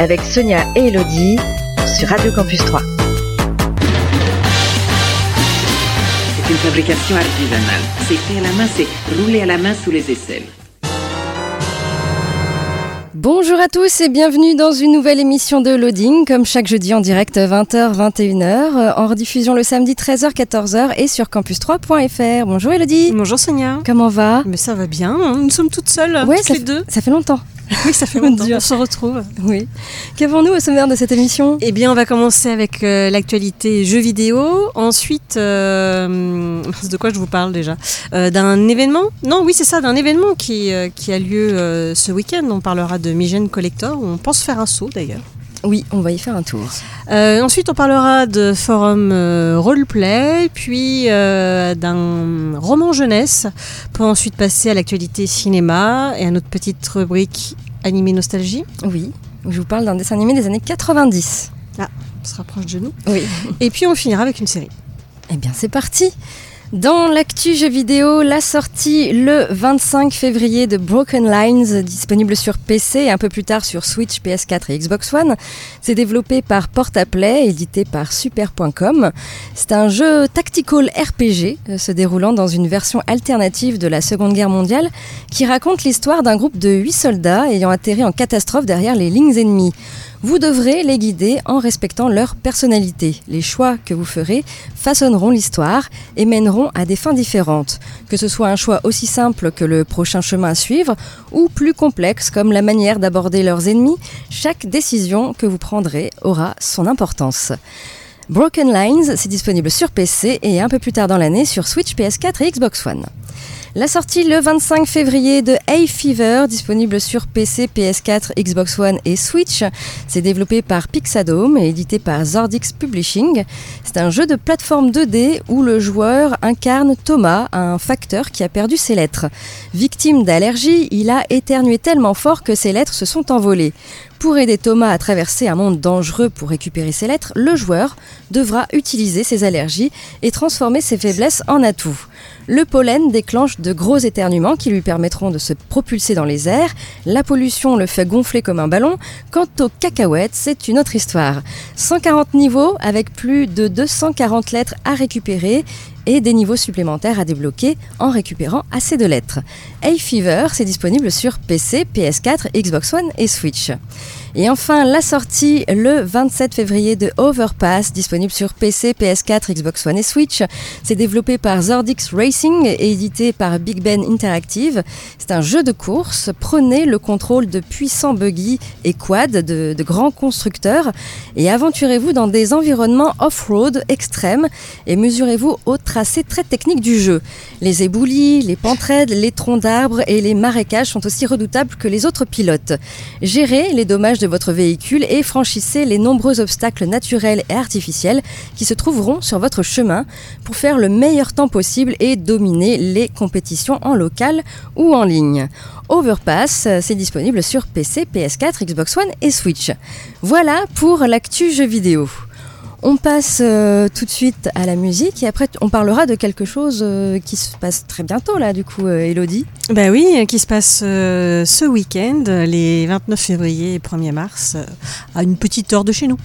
avec Sonia et Elodie sur Radio Campus 3. C'est une fabrication artisanale. C'est fait à la main, c'est roulé à la main sous les aisselles. Bonjour à tous et bienvenue dans une nouvelle émission de Loading, comme chaque jeudi en direct 20h, 21h, en rediffusion le samedi 13h, 14h et sur campus3.fr. Bonjour Elodie. Bonjour Sonia. Comment va? Mais ça va bien, hein. nous sommes toutes seules, Ouais, toutes ça les fait- deux. Ça fait longtemps. Oui, ça fait longtemps, Dieu. on se retrouve. Oui. Qu'avons-nous au sommaire de cette émission? Eh bien, on va commencer avec euh, l'actualité jeux vidéo. Ensuite, euh, de quoi je vous parle déjà? Euh, D'un événement? Non, oui, c'est ça, d'un événement qui, qui a lieu ce week-end. On parlera de Migène Collector. On pense faire un saut d'ailleurs. Oui, on va y faire un tour. Euh, ensuite, on parlera de forum euh, roleplay, puis euh, d'un roman jeunesse, pour ensuite passer à l'actualité cinéma et à notre petite rubrique animé nostalgie. Oui, je vous parle d'un dessin animé des années 90. On se rapproche de nous. Oui. Et puis on finira avec une série. Eh bien, c'est parti dans l'actu jeux vidéo, la sortie le 25 février de Broken Lines, disponible sur PC et un peu plus tard sur Switch, PS4 et Xbox One. C'est développé par Portaplay, édité par Super.com. C'est un jeu tactical RPG euh, se déroulant dans une version alternative de la Seconde Guerre mondiale qui raconte l'histoire d'un groupe de 8 soldats ayant atterri en catastrophe derrière les lignes ennemies. Vous devrez les guider en respectant leur personnalité. Les choix que vous ferez façonneront l'histoire et mèneront à des fins différentes. Que ce soit un choix aussi simple que le prochain chemin à suivre ou plus complexe comme la manière d'aborder leurs ennemis, chaque décision que vous prendrez aura son importance. Broken Lines, c'est disponible sur PC et un peu plus tard dans l'année sur Switch, PS4 et Xbox One. La sortie le 25 février de Hay Fever, disponible sur PC, PS4, Xbox One et Switch. C'est développé par Pixadome et édité par Zordix Publishing. C'est un jeu de plateforme 2D où le joueur incarne Thomas, un facteur qui a perdu ses lettres. Victime d'allergie, il a éternué tellement fort que ses lettres se sont envolées. Pour aider Thomas à traverser un monde dangereux pour récupérer ses lettres, le joueur devra utiliser ses allergies et transformer ses faiblesses en atouts. Le pollen déclenche de gros éternuements qui lui permettront de se propulser dans les airs. La pollution le fait gonfler comme un ballon. Quant aux cacahuètes, c'est une autre histoire. 140 niveaux avec plus de 240 lettres à récupérer et des niveaux supplémentaires à débloquer en récupérant assez de lettres. Hay Fever, c'est disponible sur PC, PS4, Xbox One et Switch. Et enfin, la sortie le 27 février de Overpass, disponible sur PC, PS4, Xbox One et Switch. C'est développé par Zordix Racing et édité par Big Ben Interactive. C'est un jeu de course. Prenez le contrôle de puissants buggy et quad de, grands constructeurs et aventurez-vous dans des environnements off-road extrêmes et mesurez-vous au tracé très technique du jeu. Les éboulis, les pentes raides, les troncs d'arbres et les marécages sont aussi redoutables que les autres pilotes. Gérez les dommages de votre véhicule et franchissez les nombreux obstacles naturels et artificiels qui se trouveront sur votre chemin pour faire le meilleur temps possible et dominer les compétitions en local ou en ligne. Overpass, euh, c'est disponible sur PC, PS4, Xbox One et Switch. Voilà pour l'actu jeu vidéo. On passe euh, tout de suite à la musique et après on parlera de quelque chose euh, qui se passe très bientôt là du coup euh, Elodie. Bah oui, qui se passe euh, ce week-end, les 29 février et 1er mars, à une petite heure de chez nous.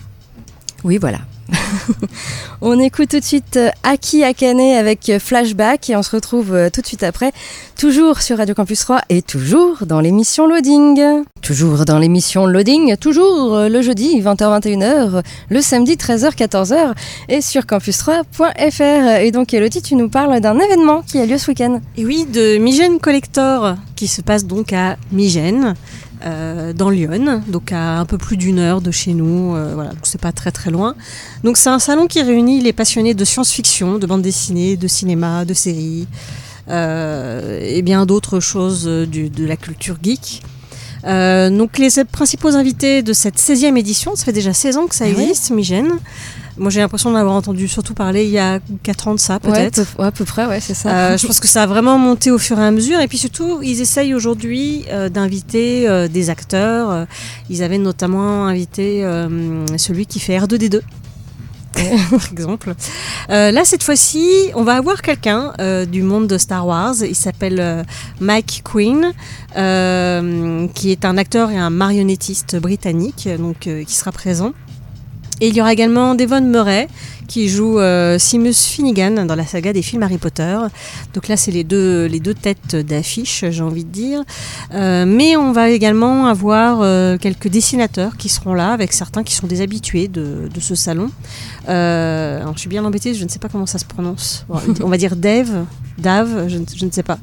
Oui voilà. on écoute tout de suite euh, Aki Akane avec euh, Flashback et on se retrouve euh, tout de suite après, toujours sur Radio Campus 3 et toujours dans l'émission Loading. Toujours dans l'émission Loading, toujours le jeudi 20h-21h, le samedi 13h-14h et sur campus3.fr. Et donc Elodie, tu nous parles d'un événement qui a lieu ce week-end. Et oui, de Migène Collector, qui se passe donc à Migène. Euh, dans Lyon, donc à un peu plus d'une heure de chez nous, euh, voilà, c'est pas très très loin. Donc c'est un salon qui réunit les passionnés de science-fiction, de bande dessinée, de cinéma, de séries, euh, et bien d'autres choses du- de la culture geek. Euh, donc les principaux invités de cette 16e édition, ça fait déjà 16 ans que ça Ah existe, Migène. Moi j'ai l'impression d'en avoir entendu surtout parler il y a 4 ans de ça Ouais, peut-être. peu- ouais, à peu près, ouais, c'est ça. Euh, je pense que ça a vraiment monté au fur et à mesure. Et puis surtout, ils essayent aujourd'hui euh, d'inviter euh, des acteurs. Ils avaient notamment invité celui qui fait R2D2. par exemple. Euh, là, cette fois-ci, on va avoir quelqu'un euh, du monde de Star Wars. Il s'appelle euh, Mike euh, qui est un acteur et un marionnettiste britannique, donc qui sera présent. Et il y aura également Devon Murray, qui joue euh, Seamus Finnegan dans la saga des films Harry Potter. Donc là, c'est les deux, les deux têtes d'affiche, j'ai envie de dire. Euh, mais on va également avoir euh, quelques dessinateurs qui seront là, avec certains qui sont des habitués de, de ce salon. Euh, alors, je suis bien embêtée, je ne sais pas comment ça se prononce. Bon, on va dire Dave, Dave, je ne, je ne sais pas,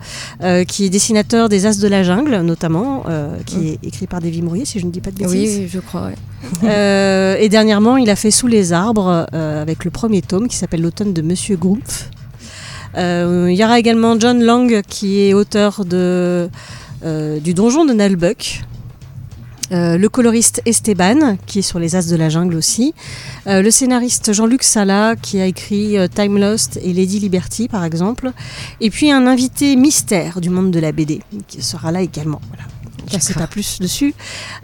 qui est dessinateur des As de la Jungle, notamment, qui est écrit par Davy Mourier, si je ne dis pas de bêtises. oui, oui, je crois, ouais. Et dernièrement, il a fait Sous les arbres avec le premier tome qui s'appelle L'automne de Monsieur Grumpf. Euh, il y aura également John Lang qui est auteur euh, du donjon de Nalbuck. Euh, le coloriste Esteban, qui est sur les As de la Jungle aussi. Le scénariste Jean-Luc Sala, qui a écrit Time Lost et Lady Liberty, par exemple. Et puis un invité mystère du monde de la BD, qui sera là également. Je ne sais pas plus dessus.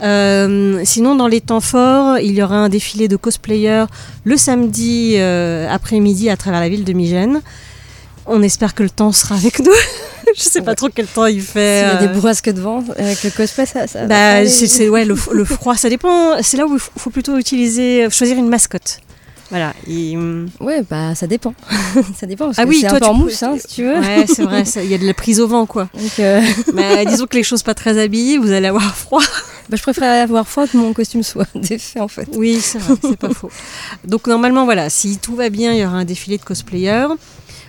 Euh, sinon, dans les temps forts, il y aura un défilé de cosplayers le samedi euh, après-midi à travers la ville de Migène. On espère que le temps sera avec nous. Je sais pas trop quel temps il fait. S'il y a des euh, bourrasques de vent avec le cosplay, ça, ça va bah, c'est, c'est- ouais, le, le froid, ça dépend. C'est là où il faut, plutôt utiliser, choisir une mascotte. Voilà. Et, hum, Ouais, bah ça dépend. ça dépend parce Ah que oui, c'est toi, un peu tu en mousse, hein, si tu veux. ouais, c'est vrai, il y a de la prise au vent, quoi. Donc, euh, Mais disons que les choses pas très habillées, vous allez avoir froid. bah, je préférerais avoir froid que mon costume soit défait en fait. Oui, c'est vrai, c'est pas faux. Donc normalement, voilà, si tout va bien, il y aura un défilé de cosplayers.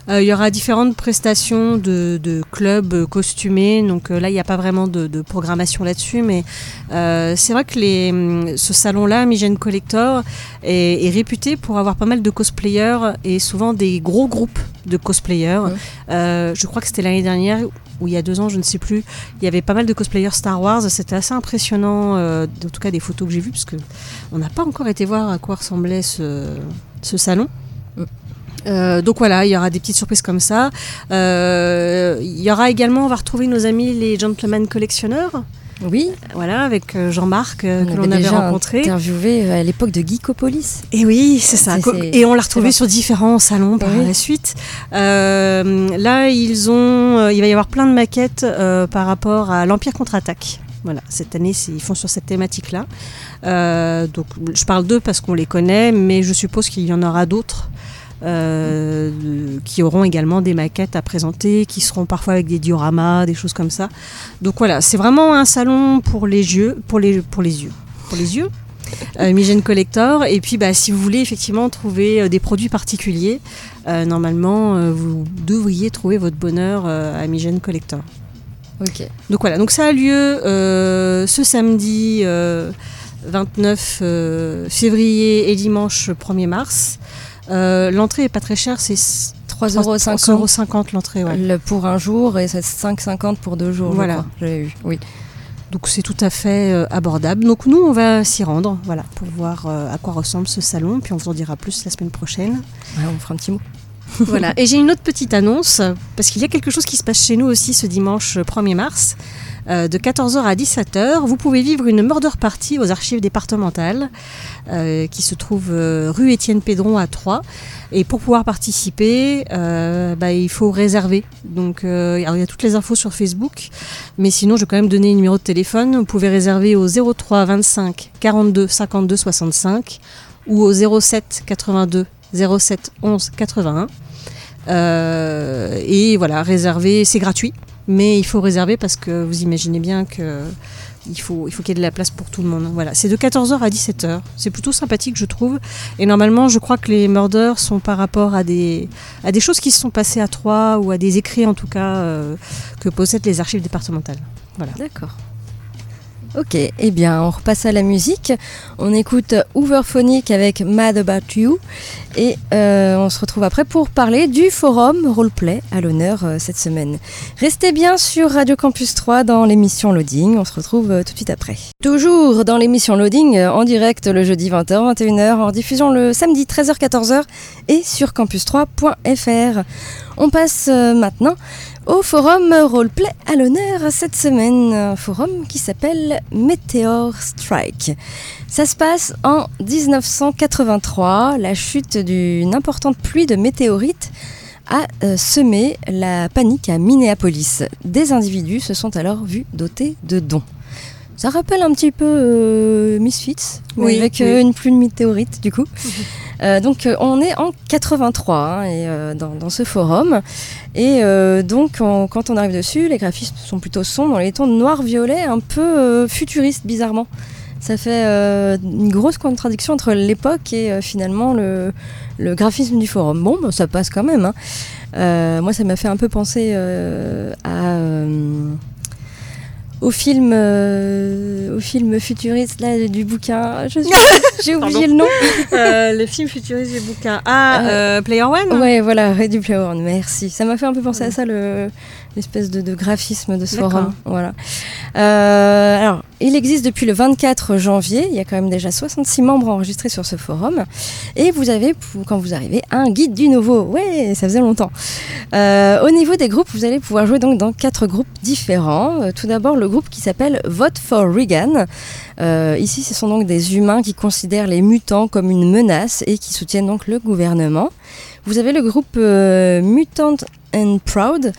Euh, il y aura différentes prestations de, de clubs costumés. Donc euh, là, il n'y a pas vraiment de, de programmation là-dessus. Mais euh, c'est vrai que les, hum, ce salon-là, Migène Collector, est, est réputé pour avoir pas mal de cosplayers et souvent des gros groupes de cosplayers. Je crois que c'était l'année dernière ou il y a deux ans, je ne sais plus. Il y avait pas mal de cosplayers Star Wars. C'était assez impressionnant, euh, en tout cas des photos que j'ai vues, parce que on n'a pas encore été voir à quoi ressemblait ce, ce salon. Euh, donc voilà, il y aura des petites surprises comme ça. Euh, il y aura également, on va retrouver nos amis les gentlemen collectionneurs. Oui, Voilà, avec euh, Jean-Marc euh, que on l'on avait rencontré. interviewé à l'époque de Geekopolis. Et oui, c'est ça. Et on l'a retrouvé sur différents salons par Oui. la suite. Là, ils ont, il va y avoir plein de maquettes par rapport à l'Empire contre-attaque. Voilà, cette année, ils font sur cette thématique-là. Euh, donc, je parle d'eux parce qu'on les connaît, mais je suppose qu'il y en aura d'autres. Euh, qui auront également des maquettes à présenter, qui seront parfois avec des dioramas, des choses comme ça. Donc voilà, c'est vraiment un salon pour les yeux, pour les, pour les yeux, pour les yeux. Euh, Migène Collector. Et puis, bah, si vous voulez effectivement trouver euh, des produits particuliers, euh, normalement, vous devriez trouver votre bonheur à Migène Collector. Ok. Donc voilà, donc ça a lieu ce samedi euh, 29 euh, février et dimanche 1er mars. Euh, l'entrée est pas très chère, c'est 3,50 euros l'entrée. Ouais. le- pour un jour et c'est 5,50 pour deux jours. Voilà. J'avais vu. Oui. Donc c'est tout à fait euh, abordable. Donc nous, on va s'y rendre, voilà, pour voir euh, à quoi ressemble ce salon. Puis on vous en dira plus la semaine prochaine. Ouais, on fera un petit mot. voilà. Et j'ai une autre petite annonce, parce qu'il y a quelque chose qui se passe chez nous aussi ce dimanche 1er mars. Euh, de 14h à 17h, vous pouvez vivre une murder party aux archives départementales euh, qui se trouve euh, rue Étienne Pédron à Troyes. Et pour pouvoir participer, bah, il faut réserver. Donc, il y a toutes les infos sur Facebook, mais sinon, je vais quand même donner un numéro de téléphone. Vous pouvez réserver au 03 25 42 52 65 ou au 07 82 07 11 81. Euh, et voilà, réserver, c'est gratuit, mais il faut réserver parce que vous imaginez bien que il faut, il faut qu'il y ait de la place pour tout le monde. Voilà, c'est de 14h à 17h. C'est plutôt sympathique, je trouve. Et normalement, je crois que les murders sont par rapport à des, à des choses qui se sont passées à Troyes ou à des écrits, en tout cas, euh, que possèdent les archives départementales. Voilà. D'accord. Ok, eh bien on repasse à la musique. On écoute Hooverphonic avec Mad About You et euh, on se retrouve après pour parler du forum roleplay à l'honneur euh, cette semaine. Restez bien sur Radio Campus 3 dans l'émission Loading, on se retrouve euh, tout de suite après. Toujours dans l'émission Loading en direct le jeudi 20h 21h en diffusion le samedi 13h 14h et sur campus3.fr. On passe maintenant au forum roleplay à l'honneur cette semaine, un forum qui s'appelle Meteor Strike. Ça se passe en 1983, la chute d'une importante pluie de météorites a euh, semé la panique à Minneapolis. Des individus se sont alors vus dotés de dons. Ça rappelle un petit peu euh, Misfits, Oui, avec oui. euh, une pluie de météorites du coup. Euh, donc euh, on est en 83 hein, et, euh, dans, ce forum. Et donc on- quand on arrive dessus, les graphismes sont plutôt sombres, dans les tons noir-violet, un peu futuristes bizarrement. Ça fait une grosse contradiction entre l'époque et finalement le, graphisme du forum. Bon, bah, ça passe quand même. hein. Moi, ça m'a fait un peu penser à, au film, euh, au film futuriste là du bouquin. J'ai oublié le nom. Euh, le film futuriste du bouquin. Ah, euh, Player One Ouais, voilà, Ready Player One. Merci. Ça m'a fait un peu penser à ça le l'espèce de, de graphisme de ce forum. Voilà. Alors, il existe depuis le 24 janvier. Il y a quand même déjà 66 membres enregistrés sur ce forum. Et vous avez, quand vous arrivez, un guide du nouveau. Ouais, ça faisait longtemps. Euh, au niveau des groupes, vous allez pouvoir jouer donc dans quatre groupes différents. Euh, tout d'abord, le groupe qui s'appelle Vote for Reagan. Euh, ici, ce sont donc des humains qui considèrent les mutants comme une menace et qui soutiennent donc le gouvernement. Vous avez le groupe Mutant and Proud.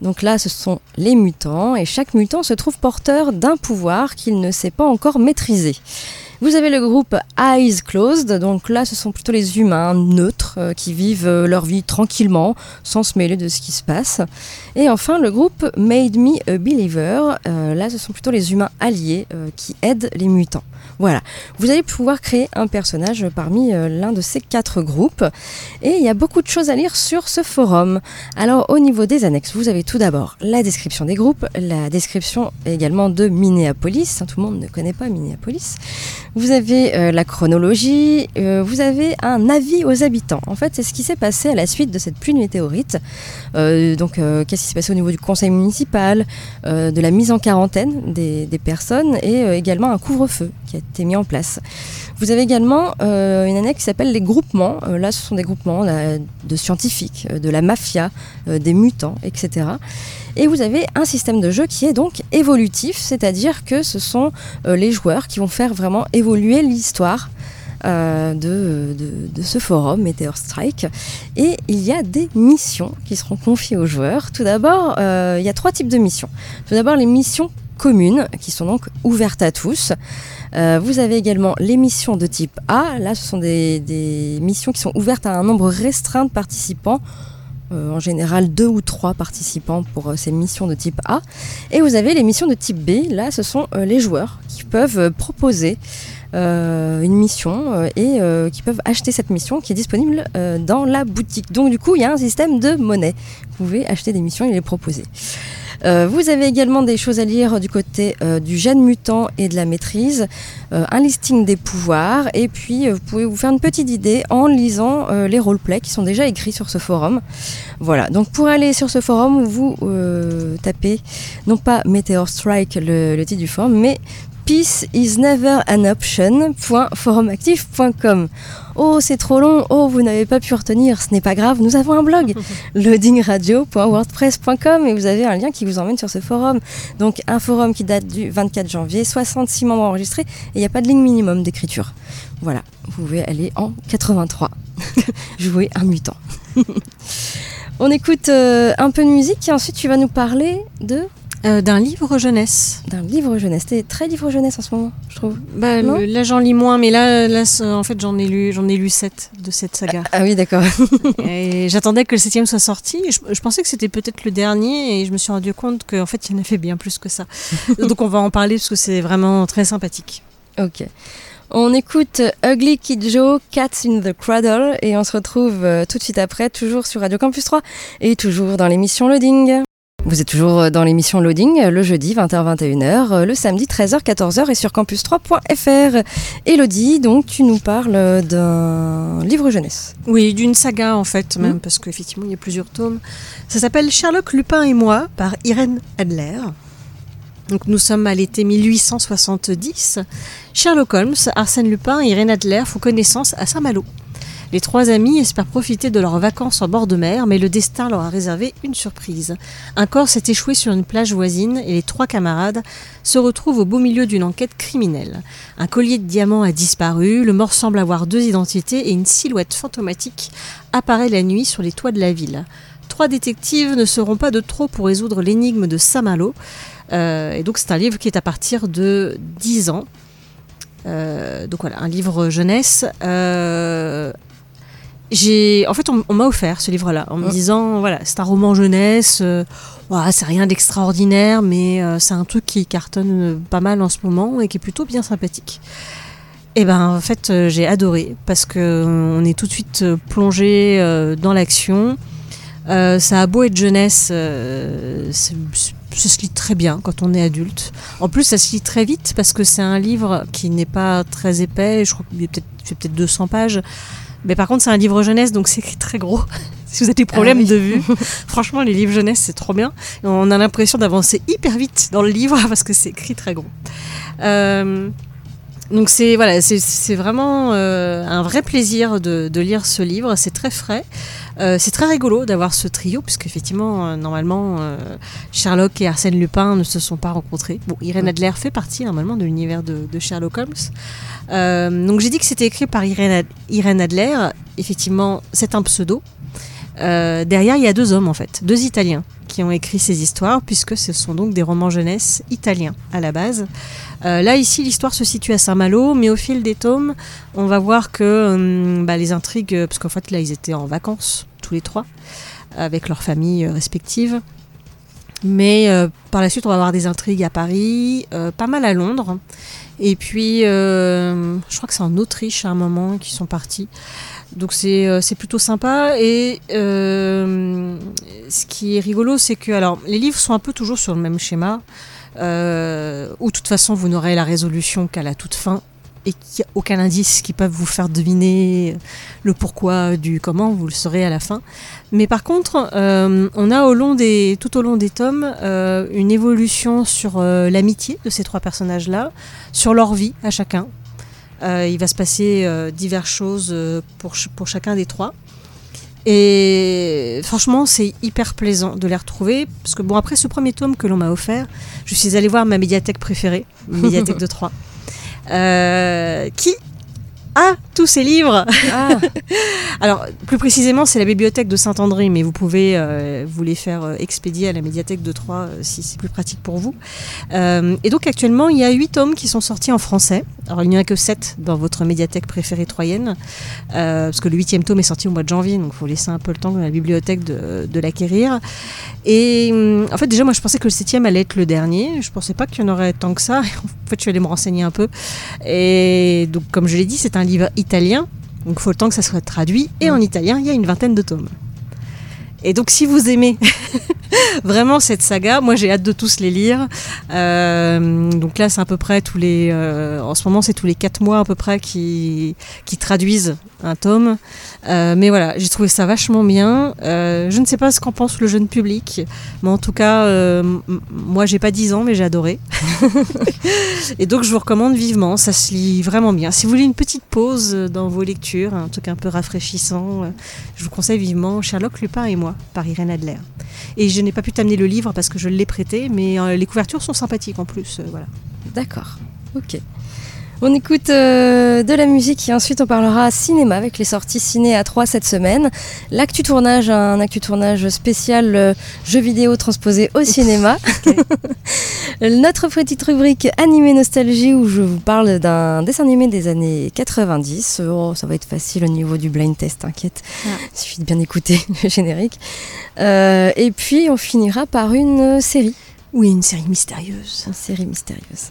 Donc là, ce sont les mutants et chaque mutant se trouve porteur d'un pouvoir qu'il ne sait pas encore maîtriser. Vous avez le groupe Eyes Closed, donc là ce sont plutôt les humains neutres euh, qui vivent euh, leur vie tranquillement, sans se mêler de ce qui se passe. Et enfin le groupe Made Me a Believer, euh, là ce sont plutôt les humains alliés qui aident les mutants. Voilà, vous allez pouvoir créer un personnage parmi euh, l'un de ces quatre groupes. Et il y a beaucoup de choses à lire sur ce forum. Alors au niveau des annexes, vous avez tout d'abord la description des groupes, la description également de Minneapolis. hein, tout le monde ne connaît pas Minneapolis. Vous avez euh, la chronologie, euh, vous avez un avis aux habitants. En fait, c'est ce qui s'est passé à la suite de cette pluie de météorites. Donc, qu'est-ce qui s'est passé au niveau du conseil municipal, de la mise en quarantaine des, des personnes et également un couvre-feu qui a été mis en place. Vous avez également euh, une annexe qui s'appelle les groupements. Euh, là, ce sont des groupements de scientifiques, euh, de la mafia, des mutants, etc. Et vous avez un système de jeu qui est donc évolutif, c'est-à-dire que ce sont les joueurs qui vont faire vraiment évoluer l'histoire de, de- ce forum Meteor Strike. Et il y a des missions qui seront confiées aux joueurs. Tout d'abord, il y a trois types de missions. Tout d'abord, les missions communes qui sont donc ouvertes à tous. Euh, vous avez également les missions de type A. Là, ce sont des, missions qui sont ouvertes à un nombre restreint de participants. Euh, en général, deux ou trois participants pour euh, ces missions de type A. Et vous avez les missions de type B. Là, ce sont les joueurs qui peuvent proposer une mission et qui peuvent acheter cette mission qui est disponible dans la boutique. Donc, du coup, il y a un système de monnaie. Vous pouvez acheter des missions et les proposer. Euh, vous avez également des choses à lire du côté euh, du gène mutant et de la maîtrise, euh, un listing des pouvoirs, et puis vous pouvez vous faire une petite idée en lisant les roleplays qui sont déjà écrits sur ce forum. Voilà, donc pour aller sur ce forum, vous tapez non pas Meteor Strike, le, le titre du forum, mais Peace is never an option.forumactif.com. Oh, c'est trop long. Oh, vous n'avez pas pu retenir. Ce n'est pas grave. Nous avons un blog, loadingradio.wordpress.com, et vous avez un lien qui vous emmène sur ce forum. Donc, un forum qui date du 24 janvier, 66 membres enregistrés, et il n'y a pas de ligne minimum d'écriture. Voilà, vous pouvez aller en 83. Jouer un mutant. On écoute euh, un peu de musique et ensuite tu vas nous parler de Euh, D'un livre jeunesse. d'un livre jeunesse. T'es très livre jeunesse en ce moment, je trouve. Bah, le- là, j'en lis moins, mais là, là en fait, j'en ai lu, j'en ai lu sept de cette saga. Ah oui, d'accord. et j'attendais que le septième soit sorti. Je, je pensais que c'était peut-être le dernier, et je me suis rendu compte qu'en fait, il y en avait bien plus que ça. Donc, on va en parler parce que c'est vraiment très sympathique. ok. On écoute Ugly Kid Joe, Cats in the Cradle, et on se retrouve euh, tout de suite après, toujours sur Radio Campus 3, et toujours dans l'émission Loading. Vous êtes toujours dans l'émission Loading, le jeudi 20h-21h, le samedi 13h-14h et sur campus3.fr. Elodie, donc tu nous parles d'un livre jeunesse. Oui, d'une saga en fait, même, Mm. parce qu'effectivement il y a plusieurs tomes. Ça s'appelle Sherlock Lupin et moi par Irène Adler. Donc nous sommes à l'été 1870. Sherlock Holmes, Arsène Lupin et Irène Adler font connaissance à Saint-Malo. Les trois amis espèrent profiter de leurs vacances en bord de mer, mais le destin leur a réservé une surprise. Un corps s'est échoué sur une plage voisine et les trois camarades se retrouvent au beau milieu d'une enquête criminelle. Un collier de diamants a disparu, le mort semble avoir deux identités et une silhouette fantomatique apparaît la nuit sur les toits de la ville. Trois détectives ne seront pas de trop pour résoudre l'énigme de Saint-Malo. Euh, et donc c'est un livre qui est à partir de 10 ans. Euh, donc voilà, un livre jeunesse. Euh, j'ai, en fait, on, on m'a offert ce livre-là en me disant, voilà, c'est un roman jeunesse. euh, c'est rien d'extraordinaire, mais euh, c'est un truc qui cartonne euh, pas mal en ce moment et qui est plutôt bien sympathique. Et ben en fait, euh, j'ai adoré parce que on est tout de suite plongé euh, dans l'action. Ça a beau être jeunesse, c'est- ça se lit très bien quand on est adulte. En plus, ça se lit très vite parce que c'est un livre qui n'est pas très épais. Je crois qu'il est peut-être fait peut-être 200 pages. Mais par contre, c'est un livre jeunesse, donc c'est écrit très gros. si vous avez des problèmes oui. de vue, franchement, les livres jeunesse, c'est trop bien. Et on a l'impression d'avancer hyper vite dans le livre parce que c'est écrit très gros. Euh, donc c'est voilà, c'est- c'est vraiment euh, un vrai plaisir de, de lire ce livre. C'est très frais. Euh, c'est très rigolo d'avoir ce trio, puisque effectivement, euh, normalement, euh, Sherlock et Arsène Lupin ne se sont pas rencontrés. Bon, Irène Adler fait partie normalement de l'univers de, de Sherlock Holmes. Donc j'ai dit que c'était écrit par Irène, Irène Adler. Effectivement, c'est un pseudo. Euh, derrière, il y a deux hommes en fait, deux Italiens ont écrit ces histoires, puisque ce sont donc des romans jeunesse italiens à la base. Euh, là, ici, l'histoire se situe à Saint-Malo, mais au fil des tomes, on va voir que hum, bah, les intrigues, euh, parce qu'en fait, là, ils étaient en vacances, tous les trois, avec leurs familles euh, respectives. Mais par la suite, on va avoir des intrigues à Paris, pas mal à Londres. Et puis, je crois que c'est en Autriche à un moment qu'ils sont partis. Donc c'est euh, c'est plutôt sympa. Et euh, ce qui est rigolo, c'est que alors les livres sont un peu toujours sur le même schéma, euh, où de toute façon vous n'aurez la résolution qu'à la toute fin et qu'il n'y a aucun indice qui peut vous faire deviner le pourquoi du comment, vous le saurez à la fin. Mais par contre, on a au long des, tout au long des tomes une évolution sur l'amitié de ces trois personnages-là, sur leur vie à chacun. Euh, il va se passer euh, diverses choses euh, pour, ch- pour chacun des trois. Et franchement, c'est hyper plaisant de les retrouver. Parce que, bon, après ce premier tome que l'on m'a offert, je suis allée voir ma médiathèque préférée, ma médiathèque de Troyes, euh, qui a tous ces livres. Ah, Alors, plus précisément, c'est la bibliothèque de Saint-André, mais vous pouvez euh, vous les faire expédier à la médiathèque de Troyes si c'est plus pratique pour vous. Euh, et donc, actuellement, il y a huit tomes qui sont sortis en français. Alors, il n'y en a que sept dans votre médiathèque préférée troyenne, euh, parce que le huitième tome est sorti au mois de janvier, donc il faut laisser un peu le temps à la bibliothèque de, de l'acquérir. Et hum, en fait, déjà, moi, je pensais que le septième allait être le dernier. Je pensais pas qu'il y en aurait tant que ça. En fait, je suis allée me renseigner un peu. Et donc, comme je l'ai dit, c'est un livre italien. Donc, il faut le temps que ça soit traduit. Et en italien, il y a une vingtaine de tomes. Et donc, si vous aimez vraiment cette saga, moi j'ai hâte de tous les lire. Euh, donc là, c'est à peu près tous les. euh, en ce moment, c'est tous les quatre mois à peu près qui, qui traduisent un tome. Euh, mais voilà, j'ai trouvé ça vachement bien. Euh, je ne sais pas ce qu'en pense le jeune public, mais en tout cas, euh, moi j'ai pas 10 ans, mais j'ai adoré. Et donc, je vous recommande vivement. Ça se lit vraiment bien. Si vous voulez une petite pause dans vos lectures, un truc un peu rafraîchissant, euh, je vous conseille vivement Sherlock Lupin et moi par Irène Adler. Et je n'ai pas pu t'amener le livre parce que je l'ai prêté, mais euh, les couvertures sont sympathiques en plus. euh, voilà. d'accord. Ok. On écoute euh, de la musique et ensuite on parlera cinéma avec les sorties ciné à 3 cette semaine. L'actu tournage, un actu tournage spécial euh, jeux vidéo transposé au cinéma. Notre petite rubrique animé nostalgie où je vous parle d'un dessin animé des années 90. Oh, ça va être facile au niveau du blind test, t'inquiète. Ah. Il suffit de bien écouter le générique. Euh, et puis on finira par une série. Oui, une série mystérieuse. Une série mystérieuse.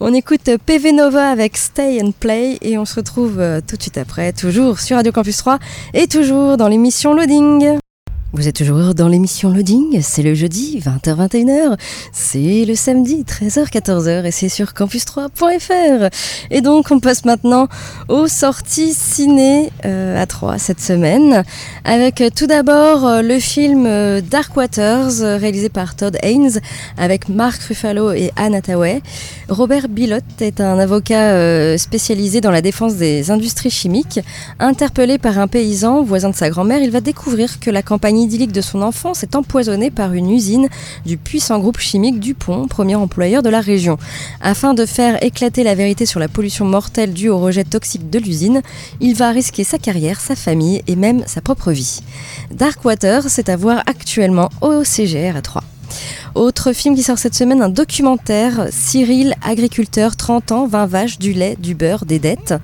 On écoute PV Nova avec Stay and Play et on se retrouve euh, tout de suite après, toujours sur Radio Campus 3 et toujours dans l'émission Loading. Vous êtes toujours dans l'émission Loading, c'est le jeudi 20h-21h, c'est le samedi 13h-14h et c'est sur campus3.fr. Et donc on passe maintenant aux sorties ciné euh, à 3 cette semaine avec euh, tout d'abord euh, le film Dark Waters réalisé par Todd Haynes avec Mark Ruffalo et Anne Hathaway. Robert Bilott est un avocat spécialisé dans la défense des industries chimiques. Interpellé par un paysan voisin de sa grand-mère, il va découvrir que la campagne de son enfance est empoisonnée par une usine du puissant groupe chimique Dupont, premier employeur de la région. Afin de faire éclater la vérité sur la pollution mortelle due au rejet toxique de l'usine, il va risquer sa carrière, sa famille et même sa propre vie. Darkwater, c'est à voir actuellement au CGR à 3. Autre film qui sort cette semaine, un documentaire, Cyril, agriculteur, 30 ans, 20 vaches, du lait, du beurre, des dettes,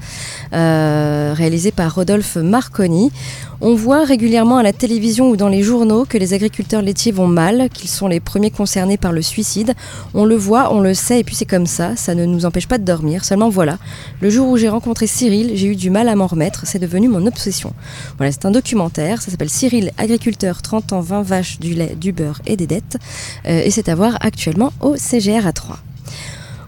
euh, réalisé par Rodolphe Marconi. On voit régulièrement à la télévision ou dans les journaux que les agriculteurs laitiers vont mal, qu'ils sont les premiers concernés par le suicide. On le voit, on le sait, et puis c'est comme ça, ça ne nous empêche pas de dormir. Seulement voilà, le jour où j'ai rencontré Cyril, j'ai eu du mal à m'en remettre, c'est devenu mon obsession. Voilà, c'est un documentaire, ça s'appelle Cyril, agriculteur, 30 ans, 20 vaches, du lait, du beurre et des dettes, et c'est à voir actuellement au CGR à 3.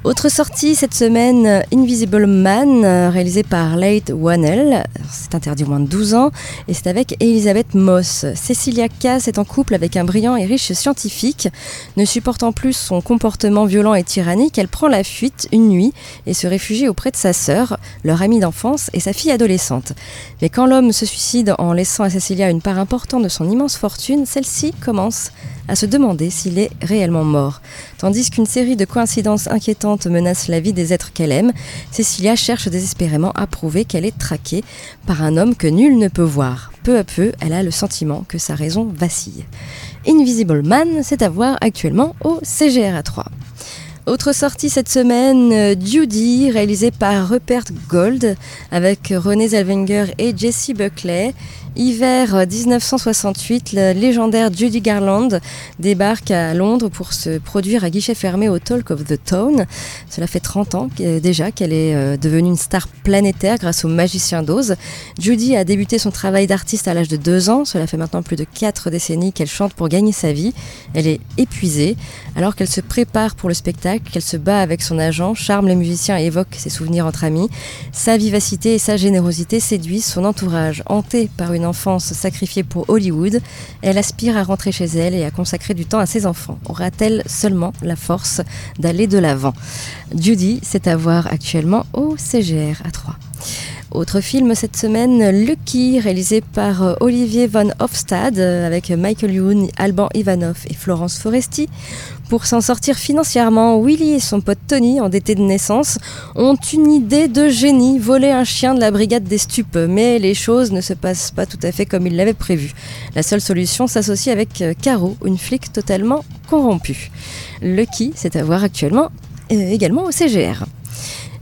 Autre sortie cette semaine, Invisible Man, euh, réalisé par Leigh Whannell. C'est interdit au moins de 12 ans et c'est avec Elisabeth Moss. Cecilia Cass est en couple avec un brillant et riche scientifique. Ne supportant plus son comportement violent et tyrannique, elle prend la fuite une nuit et se réfugie auprès de sa sœur, leur amie d'enfance et sa fille adolescente. Mais quand l'homme se suicide en laissant à Cecilia une part importante de son immense fortune, celle-ci commence à se demander s'il est réellement mort. Tandis qu'une série de coïncidences inquiétantes menace la vie des êtres qu'elle aime, Cecilia cherche désespérément à prouver qu'elle est traquée par un homme que nul ne peut voir. Peu à peu, elle a le sentiment que sa raison vacille. Invisible Man, c'est à voir actuellement au CGR 3. Autre sortie cette semaine, euh, Judy, réalisée par Rupert Gold, avec René Zellweger et Jessie Buckley. Hiver 1968, le légendaire Judy Garland débarque à Londres pour se produire à guichet fermé au Talk of the Town. Cela fait 30 ans que- déjà qu'elle est euh, devenue une star planétaire grâce au Magicien d'Oz. Judy a débuté son travail d'artiste à l'âge de 2 ans. Cela fait maintenant plus de 4 décennies qu'elle chante pour gagner sa vie. Elle est épuisée. Alors qu'elle se prépare pour le spectacle, qu'elle se bat avec son agent, charme les musiciens et évoque ses souvenirs entre amis, sa vivacité et sa générosité séduisent son entourage. Hantée par une enfance sacrifiée pour Hollywood, elle aspire à rentrer chez elle et à consacrer du temps à ses enfants. Aura-t-elle seulement la force d'aller de l'avant? Judy, c'est à voir actuellement au CGR à 3. Autre film cette semaine, Lucky, réalisé par euh, Olivier Van Hofstad, euh, avec Michael Youn, Alban Ivanov et Florence Foresti. Pour s'en sortir financièrement, Willy et son pote Tony, endettés de naissance, ont une idée de génie, voler un chien de la brigade des stupes. Mais les choses ne se passent pas tout à fait comme ils l'avaient prévu. La seule solution s'associe avec euh, Caro, une flic totalement corrompue. Lucky, c'est à voir actuellement euh, également au CGR.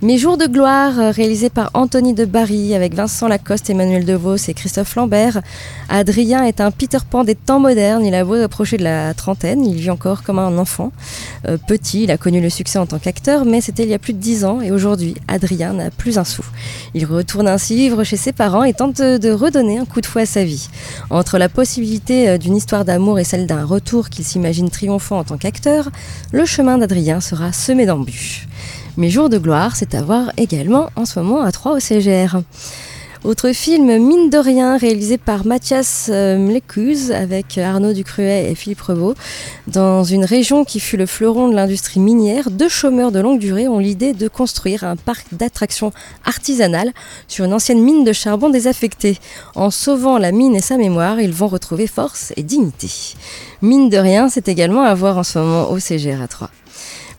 Mes jours de gloire, euh, réalisé par Anthony de Barry avec Vincent Lacoste, Emmanuel DeVos et Christophe Lambert. Adrien est un Peter Pan des temps modernes. Il a beau approcher de la trentaine, il vit encore comme un enfant. Euh, petit, il a connu le succès en tant qu'acteur, mais c'était il y a plus de dix ans et aujourd'hui, Adrien n'a plus un sou. Il retourne ainsi vivre chez ses parents et tente de, redonner un coup de fouet à sa vie. Entre la possibilité euh, d'une histoire d'amour et celle d'un retour qu'il s'imagine triomphant en tant qu'acteur, le chemin d'Adrien sera semé d'embûches. Mes jours de gloire, c'est à voir également en ce moment à 3 au CGR. Autre film, Mine de rien, réalisé par Mathias euh, Mlekuz avec Arnaud Ducruet et Philippe Rebaud. Dans une région qui fut le fleuron de l'industrie minière, deux chômeurs de longue durée ont l'idée de construire un parc d'attractions artisanales sur une ancienne mine de charbon désaffectée. En sauvant la mine et sa mémoire, ils vont retrouver force et dignité. Mine de rien, c'est également à voir en ce moment au CGR 3.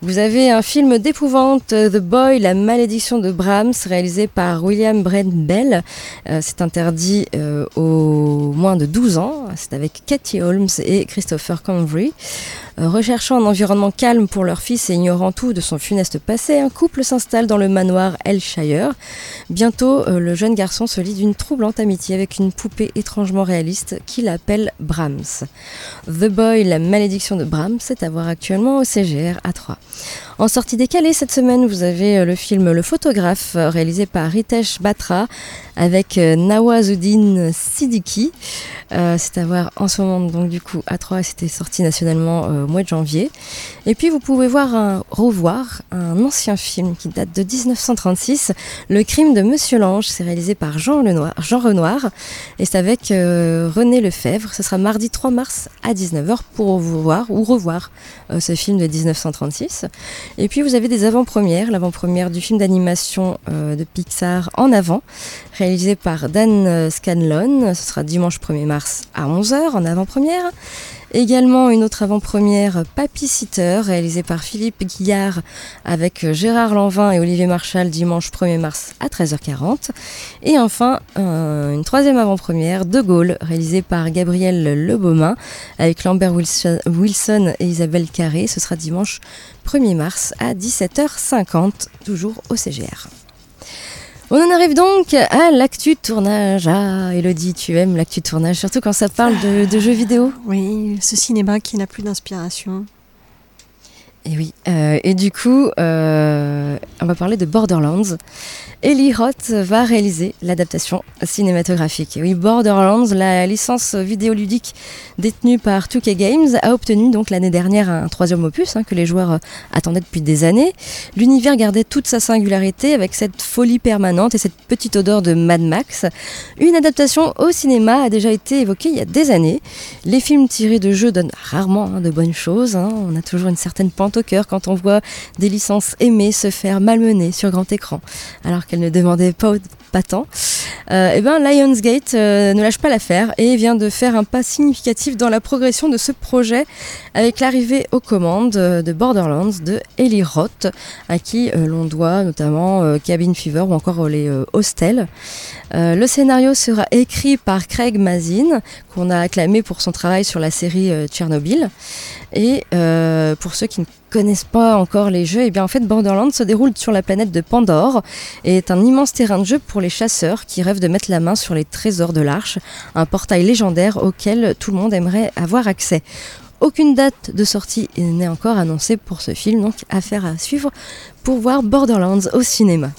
Vous avez un film d'épouvante, The Boy, la malédiction de Brahms, réalisé par William Brent Bell. Euh, c'est interdit euh, aux moins de 12 ans. C'est avec Katie Holmes et Christopher Convery. Euh, recherchant un environnement calme pour leur fils et ignorant tout de son funeste passé, un couple s'installe dans le manoir Elshire. Bientôt, euh, le jeune garçon se lie d'une troublante amitié avec une poupée étrangement réaliste qu'il appelle Brahms. The Boy, la malédiction de Brahms, c'est à voir actuellement au CGR à 3. En sortie décalée cette semaine, vous avez euh, le film Le photographe, euh, réalisé par Ritesh Batra, avec euh, Nawazuddin Siddiqui. C'est à voir en ce moment, donc du coup, à 3 c'était sorti nationalement au mois de janvier. Et puis vous pouvez voir un, revoir un ancien film qui date de 1936, Le crime de Monsieur Lange. C'est réalisé par Jean, Renoir et c'est avec René Lefebvre. Ce sera mardi 3 mars à 19h pour vous voir ou revoir ce film de 1936. Et puis vous avez des avant-premières, l'avant-première du film d'animation euh, de Pixar En avant, réalisé par Dan euh, Scanlon. Ce sera dimanche 1er mars à 11h en avant-première. Également une autre avant-première Papy Sitter, réalisée par Philippe Guillard avec euh, Gérard Lanvin et Olivier Marchal dimanche 1er mars à 13h40. Et enfin, euh, une troisième avant-première, De Gaulle, réalisée par Gabriel Lebaumin avec Lambert Wilson, Wilson et Isabelle Carré. Ce sera dimanche 1er mars à 17h50, toujours au CGR. On en arrive donc à l'actu tournage. Ah, Elodie, tu aimes l'actu tournage, surtout quand ça parle de, de jeux vidéo. Oui, ce cinéma qui n'a plus d'inspiration. Et oui, euh, et du coup, euh, on va parler de Borderlands. Eli Roth va réaliser l'adaptation cinématographique. Et oui, Borderlands, la licence vidéoludique détenue par 2K Games, a obtenu donc l'année dernière un troisième opus hein, que les joueurs attendaient depuis des années. L'univers gardait toute sa singularité avec cette folie permanente et cette petite odeur de Mad Max. Une adaptation au cinéma a déjà été évoquée il y a des années. Les films tirés de jeux donnent rarement hein, de bonnes choses. hein. On a toujours une certaine pente cœur quand on voit des licences aimées se faire malmener sur grand écran, alors qu'elles ne demandaient pas, pas tant. Euh, et ben Lionsgate euh, ne lâche pas l'affaire et vient de faire un pas significatif dans la progression de ce projet avec l'arrivée aux commandes euh, de Borderlands de Eli Roth, à qui l'on doit notamment Cabin Fever ou encore les Hostels. Le scénario sera écrit par Craig Mazin, qu'on a acclamé pour son travail sur la série Tchernobyl. Et pour ceux qui ne connaissent pas encore les jeux, et bien en fait Borderlands se déroule sur la planète de Pandore et est un immense terrain de jeu pour les chasseurs qui rêvent de mettre la main sur les trésors de l'Arche, un portail légendaire auquel tout le monde aimerait avoir accès. Aucune date de sortie n'est encore annoncée pour ce film, donc affaire à suivre pour voir Borderlands au cinéma.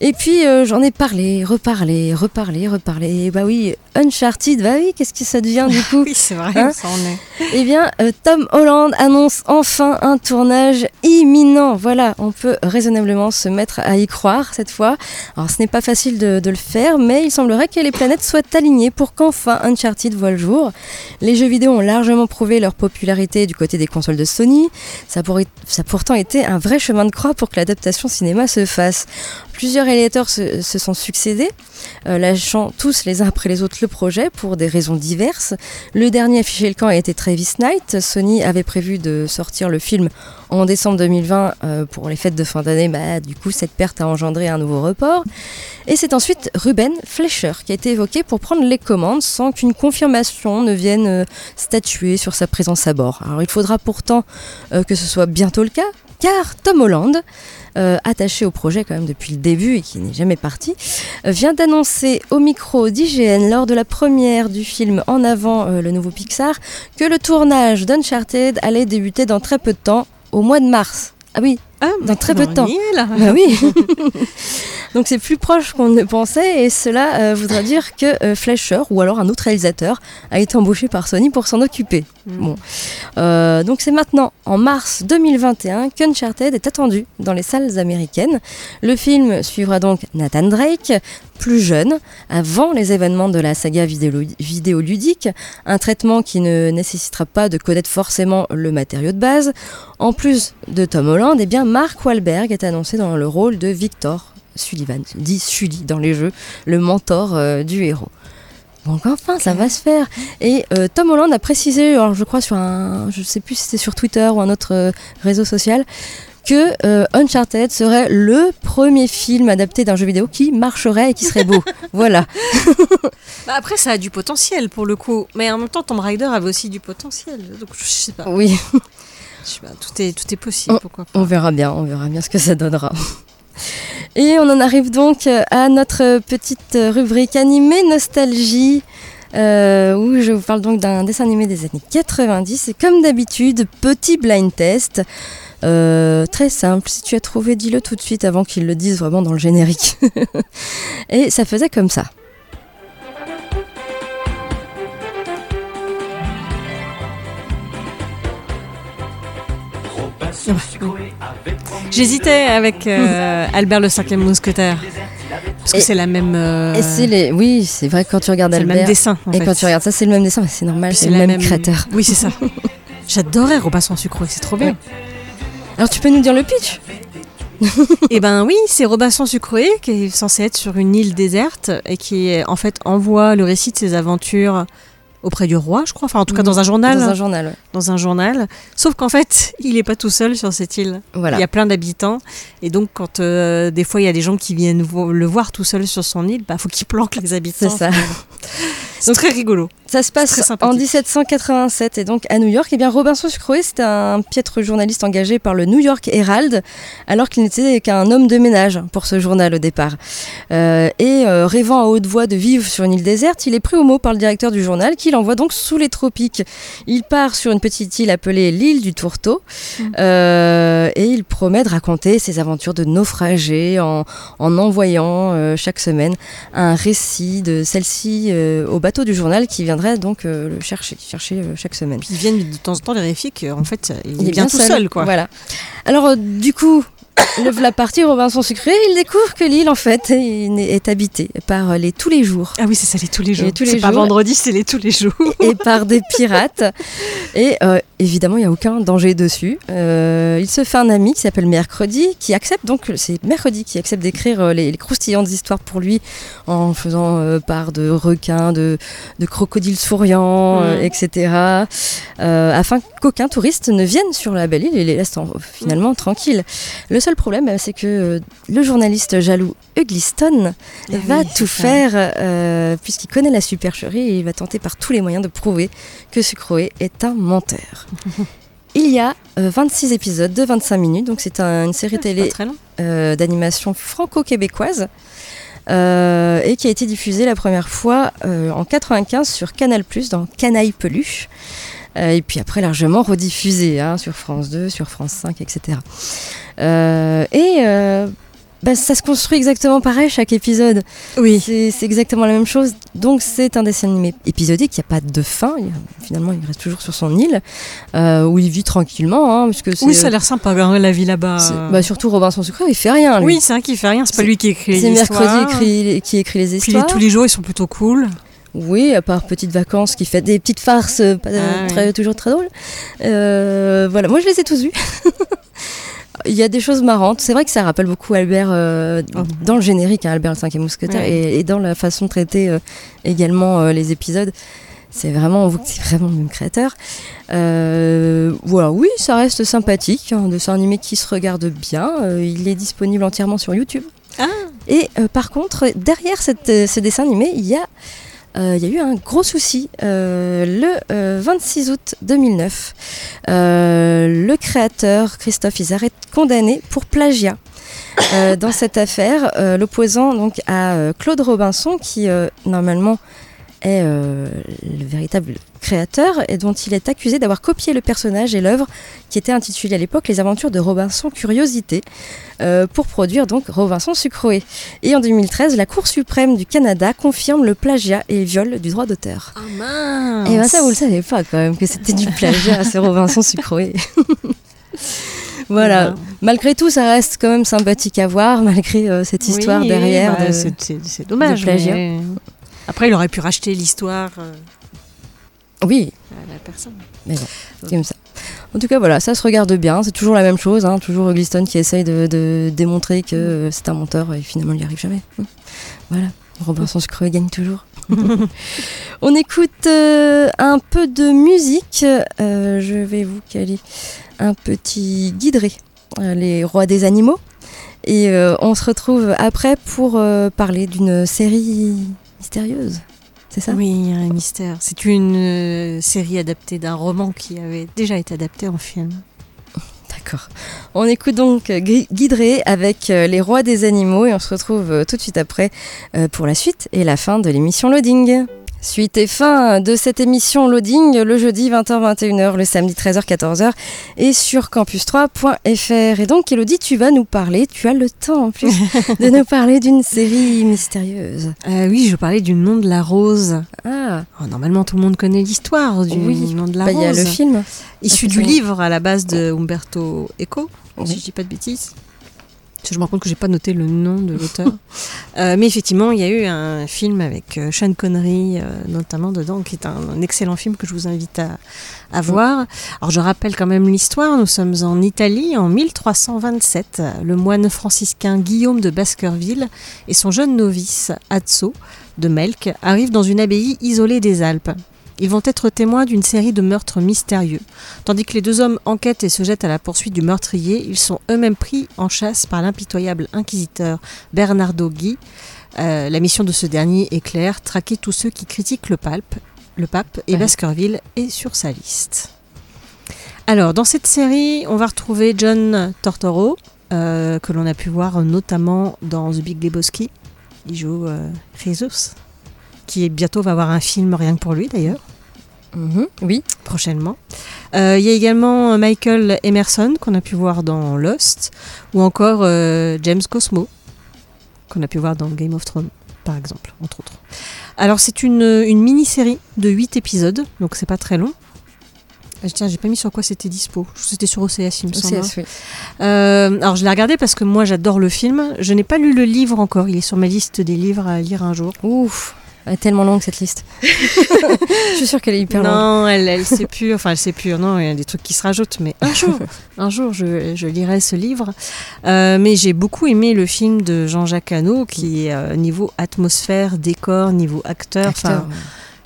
Et puis euh, j'en ai parlé, reparlé, reparlé, reparlé. Bah oui, Uncharted, bah oui, qu'est-ce que ça devient du coup Oui, c'est vrai, Hein ça en est. Eh bien, euh, Tom Holland annonce enfin un tournage imminent. Voilà, on peut raisonnablement se mettre à y croire cette fois. Alors, ce n'est pas facile de, de le faire, mais il semblerait que les planètes soient alignées pour qu'enfin Uncharted voit le jour. Les jeux vidéo ont largement prouvé leur popularité du côté des consoles de Sony. Ça, ça a pourtant été un vrai chemin de croix pour que l'adaptation cinéma se fasse. Plusieurs réalisateurs se, se sont succédés, euh, lâchant tous les uns après les autres le projet pour des raisons diverses. Le dernier affiché le camp a été Travis Knight. Sony avait prévu de sortir le film en décembre 2020 euh, pour les fêtes de fin d'année. Bah, du coup, cette perte a engendré un nouveau report. Et c'est ensuite Ruben Fleischer qui a été évoqué pour prendre les commandes sans qu'une confirmation ne vienne euh, statuer sur sa présence à bord. Alors il faudra pourtant que ce soit bientôt le cas, car Tom Holland, euh, attaché au projet quand même depuis le début et qui n'est jamais parti, euh, vient d'annoncer au micro d'IGN lors de la première du film En avant euh, le nouveau Pixar que le tournage d'Uncharted allait débuter dans très peu de temps, au mois de mars. Ah oui, Ah, Dans très peu de temps. là. bah oui. Donc c'est plus proche qu'on ne pensait et cela euh, voudra dire que euh, Fleischer ou alors un autre réalisateur a été embauché par Sony pour s'en occuper. Mm. Bon. Euh, donc c'est maintenant en mars 2021 qu'Uncharted est attendu dans les salles américaines. Le film suivra donc Nathan Drake, plus jeune, avant les événements de la saga vidéo- vidéoludique, un traitement qui ne nécessitera pas de connaître forcément le matériau de base. En plus de Tom Holland, eh bien Mark Wahlberg est annoncé dans le rôle de Victor Sullivan, dit Sully dans les jeux, le mentor euh, du héros. Donc enfin, ça va se faire. Et euh, Tom Holland a précisé, alors je crois sur un, je sais plus si c'était sur Twitter ou un autre euh, réseau social, que euh, Uncharted serait le premier film adapté d'un jeu vidéo qui marcherait et qui serait beau. voilà. Bah, après, ça a du potentiel pour le coup. Mais en même temps, Tomb Raider avait aussi du potentiel. Donc, je sais pas. Oui, Je sais pas, tout, est, tout est possible, pourquoi pas. on verra bien, on verra bien ce que ça donnera. Et on en arrive donc euh, à notre petite rubrique animée nostalgie. euh, où je vous parle donc d'un dessin animé des années 90 et comme d'habitude petit blind test Euh, très simple, si tu as trouvé, dis-le tout de suite avant qu'ils le disent vraiment dans le générique. Et ça faisait comme ça. J'hésitais avec euh, Albert le cinquième mousquetaire. Parce que c'est la même. euh, Et c'est les... Oui, c'est vrai que quand tu regardes c'est le Albert... même dessin. en et fait. quand tu regardes ça, c'est le même dessin, mais c'est normal, c'est le même, créateur. Oui, c'est ça. J'adorais Robinson Sucre, c'est trop bien. Alors tu peux nous dire le pitch? Eh ben oui, c'est Robinson Sucroé qui est censé être sur une île déserte et qui en fait envoie le récit de ses aventures auprès du roi, je crois. Enfin, en tout cas dans un journal. Dans un journal, ouais. dans un journal. Sauf qu'en fait, il n'est pas tout seul sur cette île. Voilà. Il y a plein d'habitants. Et donc, quand euh, des fois il y a des gens qui viennent vo- le voir tout seul sur son île, bah faut qu'il planque les habitants. C'est ça. C'est très rigolo. Ça se passe en 1787 et donc à New York. Et bien Robinson Crusoe, c'est un piètre journaliste engagé par le New York Herald, alors qu'il n'était qu'un homme de ménage pour ce journal au départ. Euh, et euh, rêvant à haute voix de vivre sur une île déserte, il est pris au mot par le directeur du journal, qui l'envoie donc sous les tropiques. Il part sur une petite île appelée l'île du Tourteau, euh, et il promet de raconter ses aventures de naufragés en, en envoyant euh, chaque semaine un récit de celle-ci euh, au bateau du journal qui viendrait donc le chercher, chercher chaque semaine. Puis ils viennent de temps en temps vérifier qu'en fait, il, Il est bien tout seul, quoi. Voilà. Alors du coup, le la partie Robinson sucré, il découvre que l'île en fait est, habitée par les tous les jours Ah oui, c'est ça, les tous les jours. C'est pas vendredi, c'est les tous les jours. et par des pirates. Et euh, évidemment, il n'y a aucun danger dessus. Euh, il se fait un ami qui s'appelle Mercredi, qui accepte donc, c'est Mercredi qui accepte d'écrire euh, les, les croustillantes histoires pour lui en faisant euh, part de requins, de, de crocodiles souriants, Mhm. etc. afin qu'aucun touriste ne vienne sur la belle île et les laisse en- finalement tranquilles. Le seul problème, euh, c'est que euh, le journaliste jaloux Ugliston Ah va oui, tout faire euh, puisqu'il connaît la supercherie et il va tenter par tous les moyens de prouver que Sucroé est un menteur. Il y a euh, 26 épisodes de 25 minutes, donc c'est un- une série pas télé euh, d'animation franco-québécoise euh, et qui a été diffusée la première fois en 95 sur Canal+, dans Canaille Peluche. Euh, et puis après largement rediffusée hein, sur France 2, sur France 5, etc. Euh, et euh, bah, ça se construit exactement pareil chaque épisode. Oui. C'est c'est exactement la même chose. Donc c'est un dessin animé épisodique, il n'y a pas de fin. Il y a- finalement, il reste toujours sur son île, euh, où il vit tranquillement. Hein, parce que c'est- Oui, ça a l'air sympa, hein, la vie là-bas. c'est- bah, surtout Robinson Sucre, il fait rien. Lui. Oui, c'est un qui fait rien, c'est pas C'est- lui qui écrit c'est les mercredi histoires. écrit- qui écrit les Puis histoires. les, tous les jours, ils sont plutôt cool. Oui, à part petites vacances qui fait des petites farces euh, Ah, très, toujours très drôles. Euh, voilà, moi je les ai tous vus. Il y a des choses marrantes. C'est vrai que ça rappelle beaucoup Albert euh, Oh. dans le générique, hein, Albert le cinquième mousquetaire, Ouais. et, et dans la façon de traiter également les épisodes. C'est vraiment, c'est vraiment le même créateur. Voilà, oui, ça reste sympathique, un dessin animé qui se regarde bien. Il est disponible entièrement sur YouTube. Ah. Et par contre, derrière cette, ce dessin animé, il y a il y a eu un gros souci. Euh, le euh, 26 août 2009, euh, le créateur Christophe Isard est condamné pour plagiat. Euh, dans cette affaire, euh, l'opposant donc à euh, Claude Robinson, qui euh, normalement est euh, le véritable créateur et dont il est accusé d'avoir copié le personnage et l'œuvre qui était intitulée à l'époque Les aventures de Robinson Curiosité euh, pour produire donc Robinson Sucroé. Et en 2013, la Cour suprême du Canada confirme le plagiat et le viol du droit d'auteur. Ah mince Et ben ça, vous le savez pas quand même que c'était du plagiat, c'est Robinson Sucroé. voilà. Malgré tout, ça reste quand même sympathique à voir, malgré euh, cette histoire Oui, derrière. bah, de- c'est- dommage. de plagiat. mais- Après, il aurait pu racheter l'histoire euh, Oui, à la personne. c'est comme ça. En tout cas, voilà, ça se regarde bien. C'est toujours la même chose. hein, toujours Gliston qui essaye de, de démontrer que euh, c'est un menteur et finalement il n'y arrive jamais. Hum. Voilà. Robinson Sucroé gagne toujours. On écoute euh, un peu de musique. Euh, je vais vous caler un petit guideré, euh, les rois des animaux. Et on se retrouve après pour parler d'une série mystérieuse. C'est ça? Oui, un mystère. C'est une euh, série adaptée d'un roman qui avait déjà été adapté en film. D'accord. On écoute donc Gui- Guidré avec euh, les rois des animaux et on se retrouve euh, tout de suite après pour la suite et la fin de l'émission Loading. Suite et fin de cette émission Loading le jeudi 20h-21h, le samedi 13h-14h et sur campus3.fr. Et donc Elodie, tu vas nous parler, tu as le temps en plus de nous parler d'une série mystérieuse. Euh, oui, je parlais du nom de la rose. Ah, Oh, normalement, tout le monde connaît l'histoire du Oui. nom de la bah, il y a rose. le film. Issu du Effectivement. livre à la base de Umberto Eco, Oui. si je dis pas de bêtises. Parce que Je me rends compte que j'ai pas noté le nom de l'auteur. Euh, mais effectivement, il y a eu un film avec euh, Sean Connery, euh, notamment dedans, qui est un, un excellent film que je vous invite à, à voir. Alors je rappelle quand même l'histoire. Nous sommes en Italie en 1327. Le moine franciscain Guillaume de Baskerville et son jeune novice Azzo de Melk arrivent dans une abbaye isolée des Alpes. Ils vont être témoins d'une série de meurtres mystérieux. Tandis que les deux hommes enquêtent et se jettent à la poursuite du meurtrier, ils sont eux-mêmes pris en chasse par l'impitoyable inquisiteur Bernardo Gui. Euh, la mission de ce dernier est claire, traquer tous ceux qui critiquent le pape, le pape et Ouais. Baskerville est sur sa liste. Alors, dans cette série, on va retrouver John Tortoro, euh, que l'on a pu voir notamment dans The Big Lebowski. Il joue euh, Jesus, qui bientôt va avoir un film rien que pour lui d'ailleurs Mhm, Oui, prochainement. Euh, Il y a également Michael Emerson qu'on a pu voir dans Lost, ou encore euh, James Cosmo qu'on a pu voir dans Game of Thrones, par exemple, entre autres. Alors c'est une, une mini-série de 8 épisodes, donc c'est pas très long. Ah, Tiens, j'ai pas mis sur quoi c'était dispo. C'était sur OCS, il me semble. hein. OCS, oui. Euh, alors je l'ai regardé parce que moi j'adore le film. Je n'ai pas lu le livre encore. Il est sur ma liste des livres à lire un jour. Ouf, est tellement longue cette liste. Je suis sûre qu'elle est hyper longue. Non, elle, elle sait plus. Enfin, elle sait plus. Non, il y a des trucs qui se rajoutent. Mais un jour, un jour, je, je lirai ce livre. Euh, mais j'ai beaucoup aimé le film de Jean-Jacques Hano, qui est euh, niveau atmosphère, décor, niveau acteur.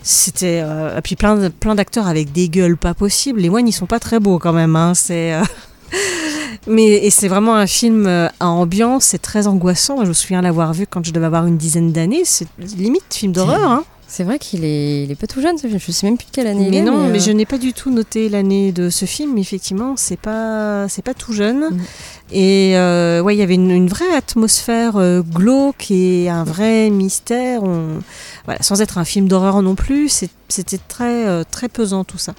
C'était euh, et puis plein de- plein d'acteurs avec des gueules pas possibles. Les moines, ils sont pas très beaux quand même. Hein, c'est euh, mais et c'est vraiment un film euh, à ambiance. C'est très angoissant. Je me souviens l'avoir vu quand je devais avoir une dizaine d'années. C'est limite film d'horreur. Hein. C'est vrai qu'il est, il est pas tout jeune ce film. Je sais même plus de quelle année il Mais est. non, mais euh, je n'ai pas du tout noté l'année de ce film. Effectivement, c'est pas, c'est pas tout jeune. Mhm. Et euh, ouais, il y avait une, une vraie atmosphère euh, glauque et un vrai mystère. On- voilà, sans être un film d'horreur non plus, c'était très, très pesant tout ça.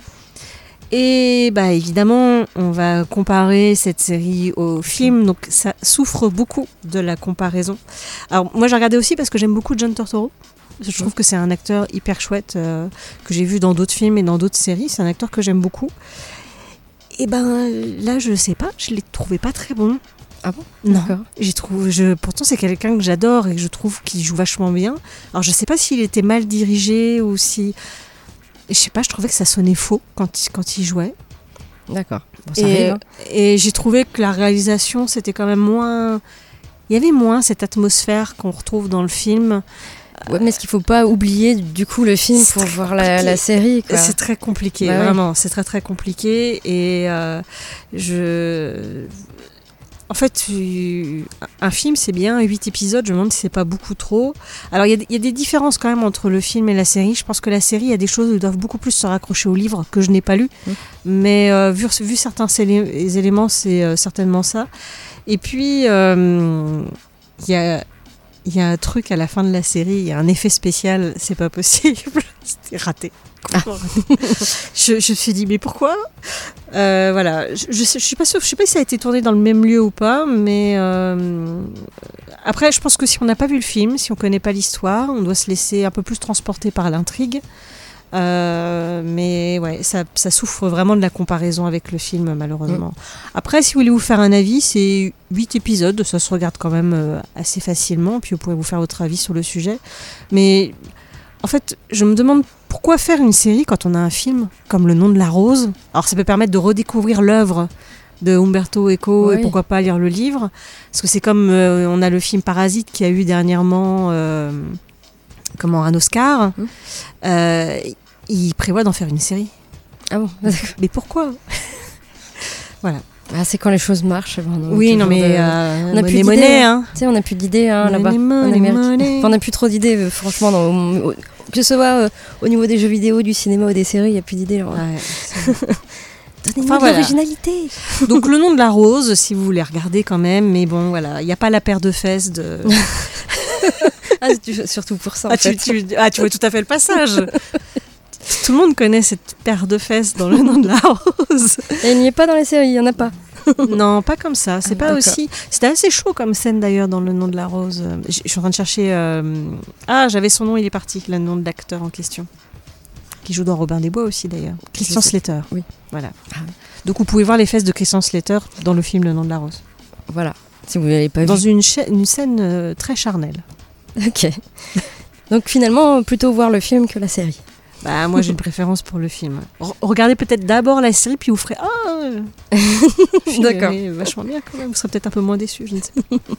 Et bah évidemment, on va comparer cette série au film, donc ça souffre beaucoup de la comparaison. Alors moi j'ai regardé aussi parce que j'aime beaucoup John Tortoro. Je trouve que c'est un acteur hyper chouette euh, que j'ai vu dans d'autres films et dans d'autres séries. C'est un acteur que j'aime beaucoup. Et ben là, je sais pas, je l'ai trouvé pas très bon. Ah bon? Non. J'ai trouvé, je, pourtant c'est quelqu'un que j'adore et que je trouve qu'il joue vachement bien. Alors je sais pas s'il était mal dirigé ou si, je sais pas, je trouvais que ça sonnait faux quand, quand il jouait. D'accord. Bon, et hein. et j'ai trouvé que la réalisation c'était quand même moins, il y avait moins cette atmosphère qu'on retrouve dans le film. Ouais, mais est-ce qu'il faut pas oublier du coup le film pour voir la, série. C'est très compliqué, Bah ouais. vraiment. C'est très très compliqué. Et euh, je. En fait, un film, c'est bien, 8 épisodes, je me demande si c'est pas beaucoup trop. Alors, il y, a des- il y a des différences quand même entre le film et la série. Je pense que la série, il y a des choses où ils doivent beaucoup plus se raccrocher au livre que je n'ai pas lu. Mm. Mais euh, vu, vu certains éléments, c'est euh, certainement ça. Et puis, euh, il y a. Il y a un truc à la fin de la série, il y a un effet spécial, c'est pas possible, c'était raté. Raté. je, je me suis dit, mais pourquoi? Euh, Voilà, je, je suis pas sûre, je sais pas si ça a été tourné dans le même lieu ou pas, mais euh, après, je pense que si on n'a pas vu le film, si on connaît pas l'histoire, on doit se laisser un peu plus transporter par l'intrigue. Euh, mais ouais, ça, ça souffre vraiment de la comparaison avec le film, malheureusement. Après, si vous voulez vous faire un avis, c'est 8 épisodes, ça se regarde quand même euh, assez facilement, puis vous pourrez vous faire votre avis sur le sujet. Mais en fait, je me demande pourquoi faire une série quand on a un film comme Le nom de la rose? Alors, ça peut permettre de redécouvrir l'œuvre de Umberto Eco et pourquoi pas lire le livre. Parce que c'est comme euh, on a le film Parasite qui a eu dernièrement euh, comment, un Oscar. Mhm. Euh, il prévoit d'en faire une série. Ah bon Mais pourquoi? Ah, c'est quand les choses marchent. Oui, non, mais de- euh, on a plus monnaie, d'idées, monnaie, hein. Tu sais, on n'a plus d'idées hein, là-bas. Enfin, on n'a plus trop d'idées, euh, franchement, dans, que ce soit euh, au niveau des jeux vidéo, du cinéma ou des séries, il n'y a plus d'idées. Ouais, Enfin, voilà. l'originalité. Donc le nom de la rose, si vous voulez regarder quand même, mais bon voilà, il n'y a pas la paire de fesses de, Ah, tu- surtout pour ça, en Ah tu, fait. tu- ah, tu vois tout à fait le passage. Tout le monde connaît cette paire de fesses dans le nom de la rose. Et il n'y est pas dans les séries, il n'y en a pas. Non, pas comme ça. C'est Ah, pas aussi. C'était assez chaud comme scène d'ailleurs dans le nom de la rose. Je suis en train de chercher. euh, Ah, j'avais son nom, il est parti. Le nom de l'acteur en question. Qui joue dans Robin des Bois aussi d'ailleurs. Christian. Slater. Oui. Voilà. Ah oui. Donc vous pouvez voir les fesses de Christian Slater dans le film Le nom de la rose. Voilà. Si vous l'avez pas Dans vu. une, cha- une scène euh, très charnelle. Ok. Donc finalement, plutôt voir le film que la série. Bah moi j'ai une préférence pour le film. Re- regardez peut-être d'abord la série puis vous ferez ah. D'accord. Vachement bien quand même. Vous serez peut-être un peu moins déçus. Je ne sais pas.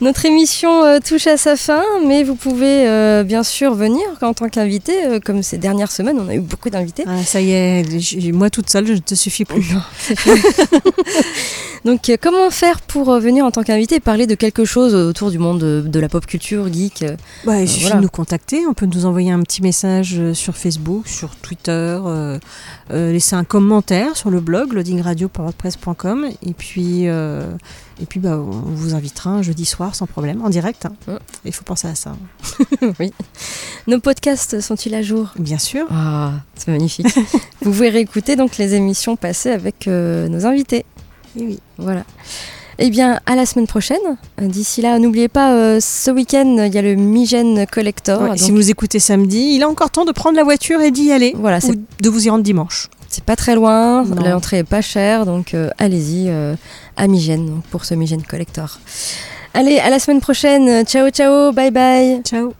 Notre émission euh, touche à sa fin, mais vous pouvez euh, bien sûr venir en tant qu'invité. euh, comme ces dernières semaines, on a eu beaucoup d'invités. Ah, ça y est. Moi toute seule je ne te suffis plus. Donc euh, comment faire pour venir en tant qu'invité et parler de quelque chose autour du monde de, de la pop culture, geek Bah, il suffit voilà. de nous contacter. On peut nous envoyer un petit message sur Facebook, sur Twitter, laisser un commentaire sur le blog loadingradio.wordpress.com et puis et puis bah, on vous invitera un jeudi soir sans problème en direct. hein. Mm. Il faut penser à ça. Nos podcasts sont-ils à jour? Bien sûr. Ah, c'est magnifique. vous pouvez réécouter donc les émissions passées avec euh, nos invités. Eh oui. Voilà. Eh bien, à la semaine prochaine. Euh, D'ici là, n'oubliez pas, euh, ce week-end, il y a le Migène Collector. Ouais, donc Si vous écoutez samedi, il a encore temps de prendre la voiture et d'y aller. Voilà, ou de vous y rendre dimanche. C'est pas très loin, l'entrée est pas chère, donc euh, allez-y euh, à pour ce Migène Collector. Allez, à la semaine prochaine. Ciao, ciao, bye bye. Ciao.